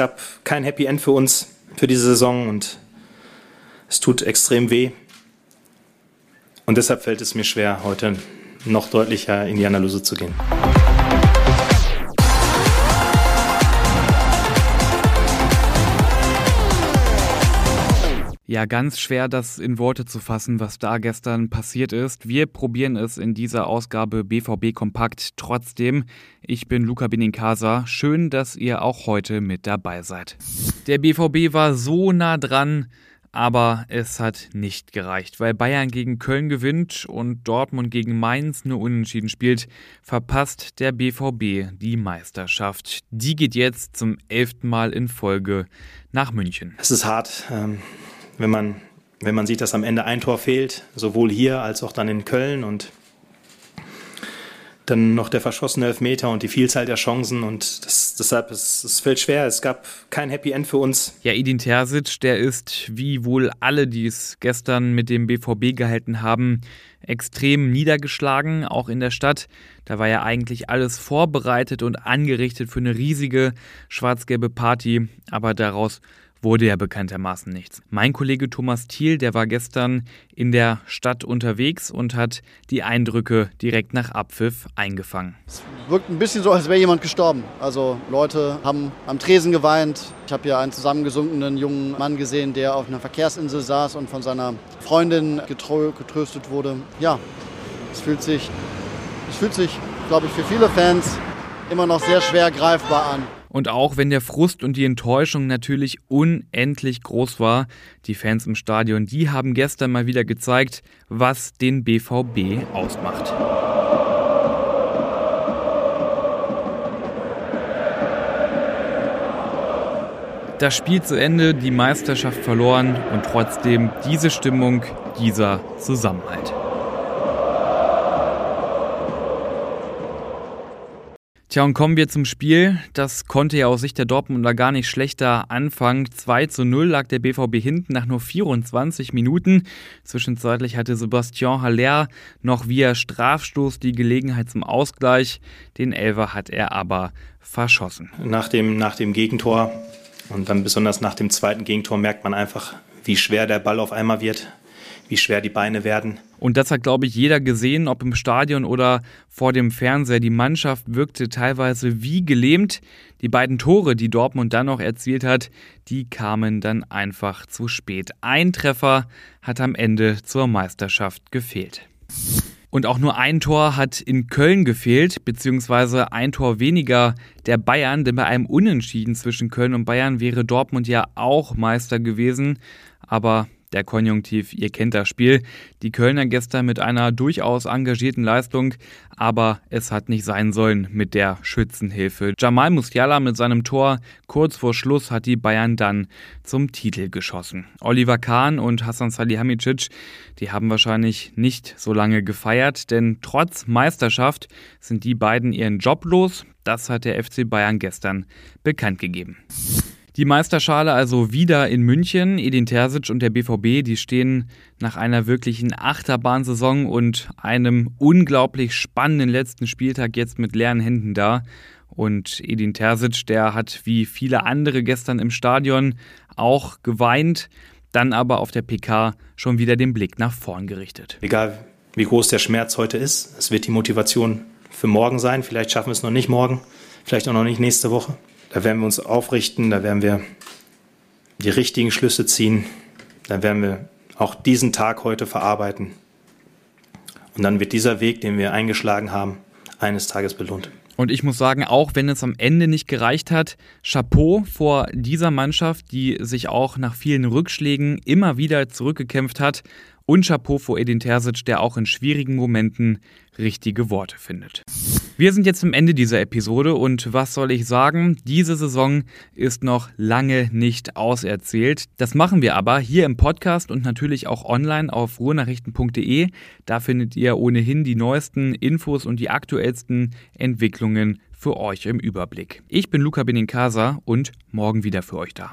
gab kein Happy End für uns für diese Saison und es tut extrem weh. Und deshalb fällt es mir schwer, heute noch deutlicher in die Analyse zu gehen. Ja, ganz schwer, das in Worte zu fassen, was da gestern passiert ist. Wir probieren es in dieser Ausgabe BVB Kompakt trotzdem. Ich bin Luca Benincasa. Schön, dass ihr auch heute mit dabei seid. Der BVB war so nah dran, aber es hat nicht gereicht. Weil Bayern gegen Köln gewinnt und Dortmund gegen Mainz nur unentschieden spielt, verpasst der BVB die Meisterschaft. Die geht jetzt zum elften Mal in Folge nach München. Es ist hart. Ähm wenn man, wenn man sieht, dass am Ende ein Tor fehlt, sowohl hier als auch dann in Köln und dann noch der verschossene Elfmeter und die Vielzahl der Chancen und das, deshalb es, es fällt schwer. Es gab kein Happy End für uns. Ja, Edin Terzic, der ist wie wohl alle, die es gestern mit dem BVB gehalten haben, extrem niedergeschlagen, auch in der Stadt. Da war ja eigentlich alles vorbereitet und angerichtet für eine riesige schwarz-gelbe Party, aber daraus wurde ja bekanntermaßen nichts. Mein Kollege Thomas Thiel, der war gestern in der Stadt unterwegs und hat die Eindrücke direkt nach Abpfiff eingefangen. Es wirkt ein bisschen so, als wäre jemand gestorben. Also Leute haben am Tresen geweint. Ich habe hier einen zusammengesunkenen jungen Mann gesehen, der auf einer Verkehrsinsel saß und von seiner Freundin getröstet wurde. Ja, es fühlt sich, es fühlt sich, glaube ich, für viele Fans immer noch sehr schwer greifbar an. Und auch wenn der Frust und die Enttäuschung natürlich unendlich groß war, die Fans im Stadion, die haben gestern mal wieder gezeigt, was den BVB ausmacht. Das Spiel zu Ende, die Meisterschaft verloren und trotzdem diese Stimmung, dieser Zusammenhalt. Tja, und kommen wir zum Spiel. Das konnte ja aus Sicht der Dortmunder gar nicht schlechter anfangen. 2 zu 0 lag der BVB hinten nach nur 24 Minuten. Zwischenzeitlich hatte Sebastian Haller noch via Strafstoß die Gelegenheit zum Ausgleich. Den Elver hat er aber verschossen. Nach dem, nach dem Gegentor und dann besonders nach dem zweiten Gegentor merkt man einfach, wie schwer der Ball auf einmal wird wie schwer die Beine werden. Und das hat, glaube ich, jeder gesehen, ob im Stadion oder vor dem Fernseher. Die Mannschaft wirkte teilweise wie gelähmt. Die beiden Tore, die Dortmund dann noch erzielt hat, die kamen dann einfach zu spät. Ein Treffer hat am Ende zur Meisterschaft gefehlt. Und auch nur ein Tor hat in Köln gefehlt, beziehungsweise ein Tor weniger der Bayern, denn bei einem Unentschieden zwischen Köln und Bayern wäre Dortmund ja auch Meister gewesen. Aber der Konjunktiv, ihr kennt das Spiel. Die Kölner gestern mit einer durchaus engagierten Leistung, aber es hat nicht sein sollen mit der Schützenhilfe. Jamal Musiala mit seinem Tor kurz vor Schluss hat die Bayern dann zum Titel geschossen. Oliver Kahn und Hassan Salihamidzic, die haben wahrscheinlich nicht so lange gefeiert, denn trotz Meisterschaft sind die beiden ihren Job los. Das hat der FC Bayern gestern bekannt gegeben. Die Meisterschale also wieder in München. Edin Terzic und der BVB, die stehen nach einer wirklichen Achterbahnsaison und einem unglaublich spannenden letzten Spieltag jetzt mit leeren Händen da. Und Edin Terzic, der hat wie viele andere gestern im Stadion auch geweint, dann aber auf der PK schon wieder den Blick nach vorn gerichtet. Egal wie groß der Schmerz heute ist, es wird die Motivation für morgen sein. Vielleicht schaffen wir es noch nicht morgen, vielleicht auch noch nicht nächste Woche. Da werden wir uns aufrichten, da werden wir die richtigen Schlüsse ziehen, da werden wir auch diesen Tag heute verarbeiten. Und dann wird dieser Weg, den wir eingeschlagen haben, eines Tages belohnt. Und ich muss sagen, auch wenn es am Ende nicht gereicht hat, Chapeau vor dieser Mannschaft, die sich auch nach vielen Rückschlägen immer wieder zurückgekämpft hat. Und Chapeau vor Edin Terzic, der auch in schwierigen Momenten richtige Worte findet. Wir sind jetzt am Ende dieser Episode und was soll ich sagen? Diese Saison ist noch lange nicht auserzählt. Das machen wir aber hier im Podcast und natürlich auch online auf ruhrnachrichten.de. Da findet ihr ohnehin die neuesten Infos und die aktuellsten Entwicklungen für euch im Überblick. Ich bin Luca Benincasa und morgen wieder für euch da.